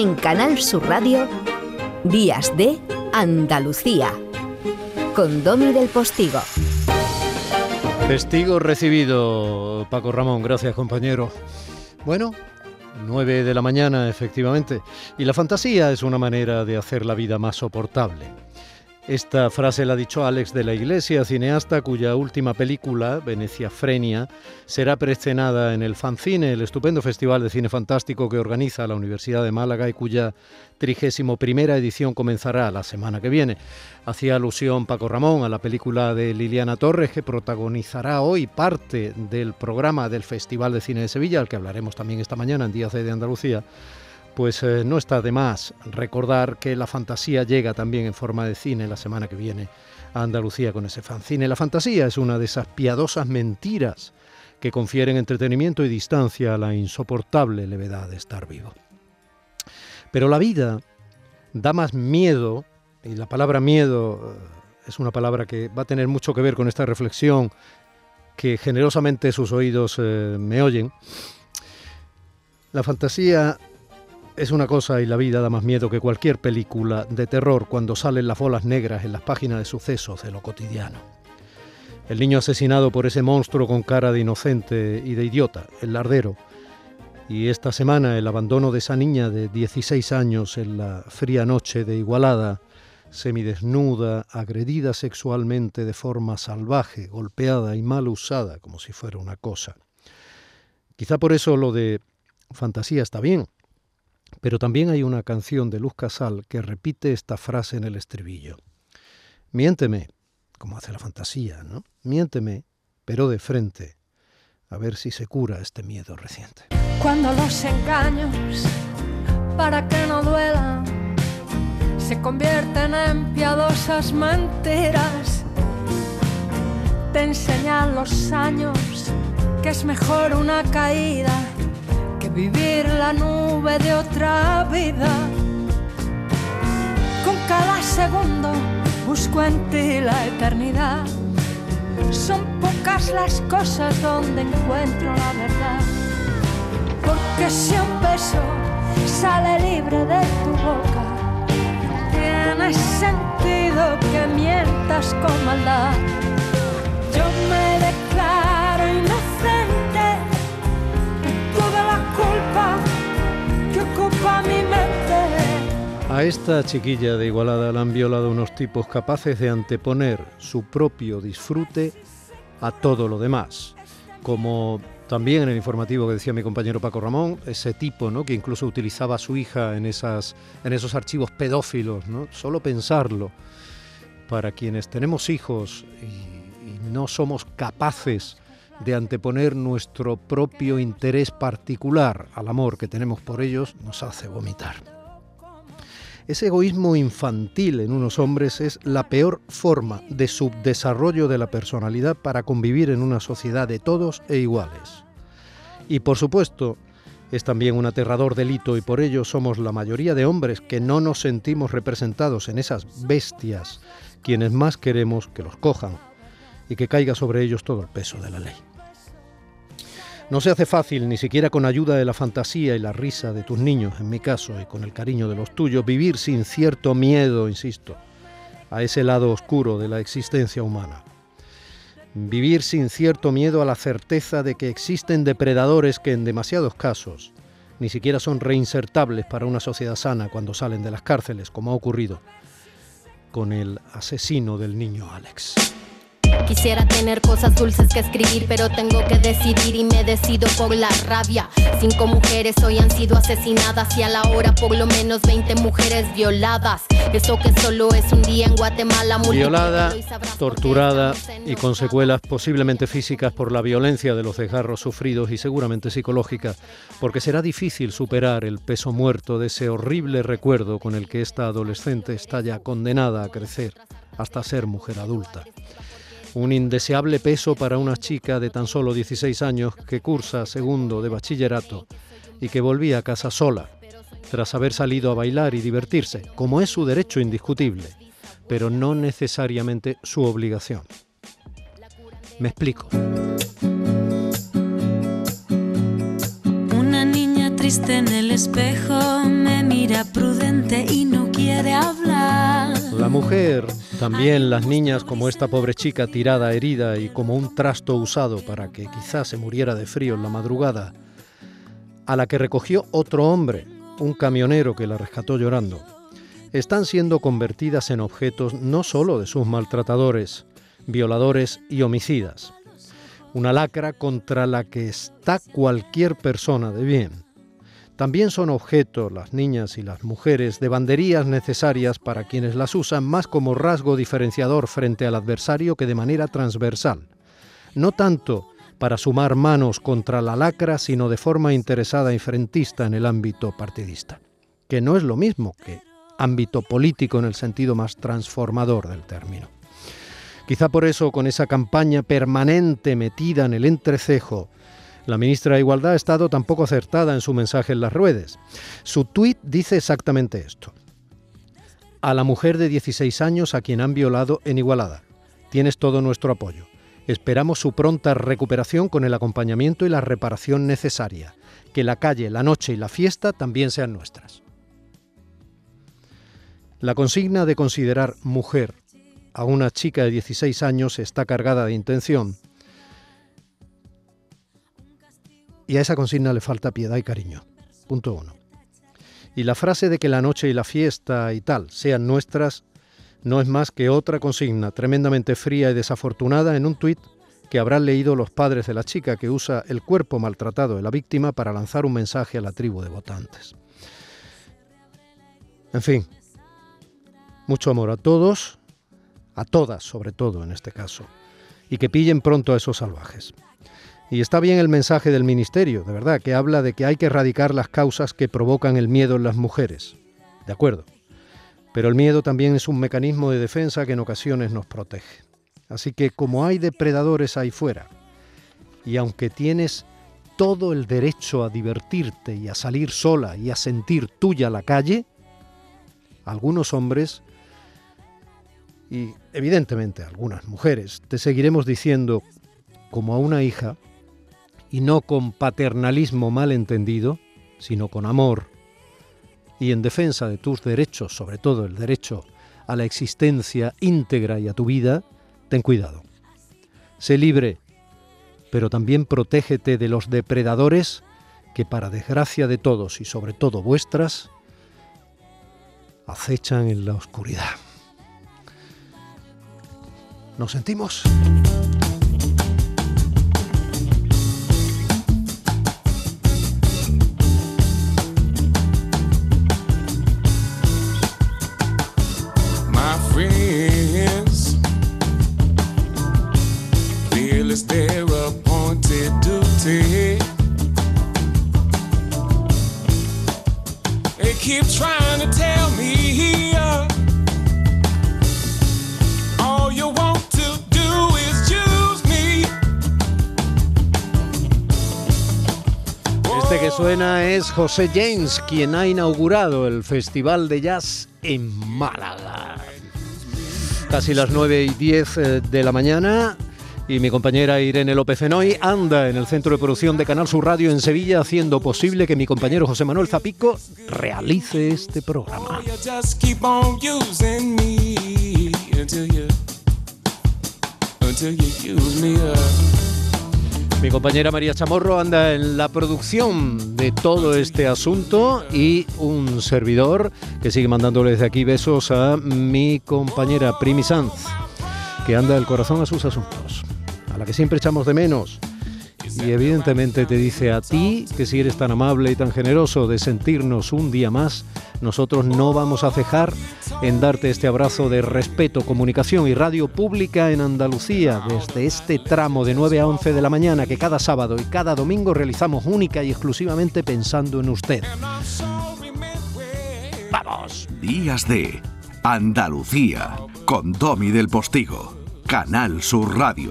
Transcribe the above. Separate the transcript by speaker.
Speaker 1: En Canal Sur Radio, Días de Andalucía, con Domi del Postigo.
Speaker 2: Testigo recibido, Paco Ramón, gracias compañero. Bueno, 9 de la mañana, efectivamente. Y la fantasía es una manera de hacer la vida más soportable. Esta frase la ha dicho Alex de la Iglesia, cineasta cuya última película, Venecia Frenia, será preestrenada en el Fancine, el estupendo festival de cine fantástico que organiza la Universidad de Málaga y cuya trigésimo primera edición comenzará la semana que viene. Hacía alusión Paco Ramón a la película de Liliana Torres que protagonizará hoy parte del programa del Festival de Cine de Sevilla, al que hablaremos también esta mañana en Días de Andalucía pues eh, no está de más recordar que la fantasía llega también en forma de cine la semana que viene a Andalucía con ese fancine. La fantasía es una de esas piadosas mentiras que confieren entretenimiento y distancia a la insoportable levedad de estar vivo. Pero la vida da más miedo, y la palabra miedo eh, es una palabra que va a tener mucho que ver con esta reflexión que generosamente sus oídos eh, me oyen. La fantasía es una cosa y la vida da más miedo que cualquier película de terror cuando salen las bolas negras en las páginas de sucesos de lo cotidiano. El niño asesinado por ese monstruo con cara de inocente y de idiota, el lardero. Y esta semana el abandono de esa niña de 16 años en la fría noche de Igualada, semidesnuda, agredida sexualmente de forma salvaje, golpeada y mal usada como si fuera una cosa. Quizá por eso lo de fantasía está bien, pero también hay una canción de Luz Casal que repite esta frase en el estribillo. Miénteme, como hace la fantasía, ¿no? Miénteme, pero de frente, a ver si se cura este miedo reciente.
Speaker 3: Cuando los engaños, para que no duelan, se convierten en piadosas mentiras, te enseñan los años que es mejor una caída vivir la nube de otra vida. Con cada segundo busco en ti la eternidad. Son pocas las cosas donde encuentro la verdad. Porque si un beso sale libre de tu boca, tiene sentido que mientas con maldad. Yo me
Speaker 2: A esta chiquilla de Igualada la han violado unos tipos capaces de anteponer su propio disfrute a todo lo demás. Como también en el informativo que decía mi compañero Paco Ramón, ese tipo ¿no? que incluso utilizaba a su hija en, esas, en esos archivos pedófilos, ¿no? solo pensarlo, para quienes tenemos hijos y no somos capaces de anteponer nuestro propio interés particular al amor que tenemos por ellos, nos hace vomitar. Ese egoísmo infantil en unos hombres es la peor forma de subdesarrollo de la personalidad para convivir en una sociedad de todos e iguales. Y por supuesto, es también un aterrador delito y por ello somos la mayoría de hombres que no nos sentimos representados en esas bestias quienes más queremos que los cojan y que caiga sobre ellos todo el peso de la ley. No se hace fácil, ni siquiera con ayuda de la fantasía y la risa de tus niños, en mi caso, y con el cariño de los tuyos, vivir sin cierto miedo, insisto, a ese lado oscuro de la existencia humana. Vivir sin cierto miedo a la certeza de que existen depredadores que en demasiados casos ni siquiera son reinsertables para una sociedad sana cuando salen de las cárceles, como ha ocurrido con el asesino del niño Alex.
Speaker 4: Quisiera tener cosas dulces que escribir, pero tengo que decidir y me decido por la rabia. Cinco mujeres hoy han sido asesinadas y a la hora por lo menos 20 mujeres violadas. Eso que solo es un día en Guatemala.
Speaker 2: Violada, torturada y con secuelas posiblemente físicas por la violencia de los desgarros sufridos y seguramente psicológicas, porque será difícil superar el peso muerto de ese horrible recuerdo con el que esta adolescente está ya condenada a crecer hasta ser mujer adulta un indeseable peso para una chica de tan solo 16 años que cursa segundo de bachillerato y que volvía a casa sola, tras haber salido a bailar y divertirse, como es su derecho indiscutible, pero no necesariamente su obligación. Me explico.
Speaker 5: Una niña existe en el espejo, me mira prudente y no quiere hablar.
Speaker 2: La mujer, también las niñas como esta pobre chica tirada, herida y como un trasto usado para que quizás se muriera de frío en la madrugada, a la que recogió otro hombre, un camionero que la rescató llorando, están siendo convertidas en objetos no solo de sus maltratadores, violadores y homicidas, una lacra contra la que está cualquier persona de bien. También son objeto las niñas y las mujeres de banderías necesarias para quienes las usan más como rasgo diferenciador frente al adversario que de manera transversal. No tanto para sumar manos contra la lacra, sino de forma interesada y frentista en el ámbito partidista, que no es lo mismo que ámbito político en el sentido más transformador del término. Quizá por eso, con esa campaña permanente metida en el entrecejo, la ministra de Igualdad ha estado tampoco acertada en su mensaje en las redes. Su tuit dice exactamente esto. A la mujer de 16 años a quien han violado en Igualada. Tienes todo nuestro apoyo. Esperamos su pronta recuperación con el acompañamiento y la reparación necesaria. Que la calle, la noche y la fiesta también sean nuestras. La consigna de considerar mujer a una chica de 16 años está cargada de intención. Y a esa consigna le falta piedad y cariño. Punto uno. Y la frase de que la noche y la fiesta y tal sean nuestras no es más que otra consigna tremendamente fría y desafortunada en un tuit que habrán leído los padres de la chica que usa el cuerpo maltratado de la víctima para lanzar un mensaje a la tribu de votantes. En fin, mucho amor a todos, a todas sobre todo en este caso, y que pillen pronto a esos salvajes. Y está bien el mensaje del Ministerio, de verdad, que habla de que hay que erradicar las causas que provocan el miedo en las mujeres. De acuerdo. Pero el miedo también es un mecanismo de defensa que en ocasiones nos protege. Así que como hay depredadores ahí fuera, y aunque tienes todo el derecho a divertirte y a salir sola y a sentir tuya la calle, algunos hombres y evidentemente algunas mujeres, te seguiremos diciendo como a una hija, y no con paternalismo mal entendido, sino con amor y en defensa de tus derechos, sobre todo el derecho a la existencia íntegra y a tu vida, ten cuidado. Sé libre, pero también protégete de los depredadores que, para desgracia de todos y sobre todo vuestras, acechan en la oscuridad. ¿Nos sentimos?
Speaker 6: Fearless their appointed duty. They keep trying to tell me all you want to do is choose me.
Speaker 2: Este que suena es José James, quien ha inaugurado el Festival de Jazz en Málaga. Casi las 9 y 10 eh, de la mañana y mi compañera Irene López Enoy anda en el centro de producción de Canal Sur Radio en Sevilla haciendo posible que mi compañero José Manuel Zapico realice este programa. Mi compañera María Chamorro anda en la producción de todo este asunto y un servidor que sigue mandándole desde aquí besos a mi compañera Primi Sanz, que anda el corazón a sus asuntos, la que siempre echamos de menos. Y evidentemente te dice a ti que si eres tan amable y tan generoso de sentirnos un día más, nosotros no vamos a cejar en darte este abrazo de respeto, comunicación y radio pública en Andalucía desde este tramo de 9 a 11 de la mañana que cada sábado y cada domingo realizamos única y exclusivamente pensando en usted. ¡Vamos!
Speaker 7: Días de Andalucía con Domi del Postigo, Canal Sur Radio.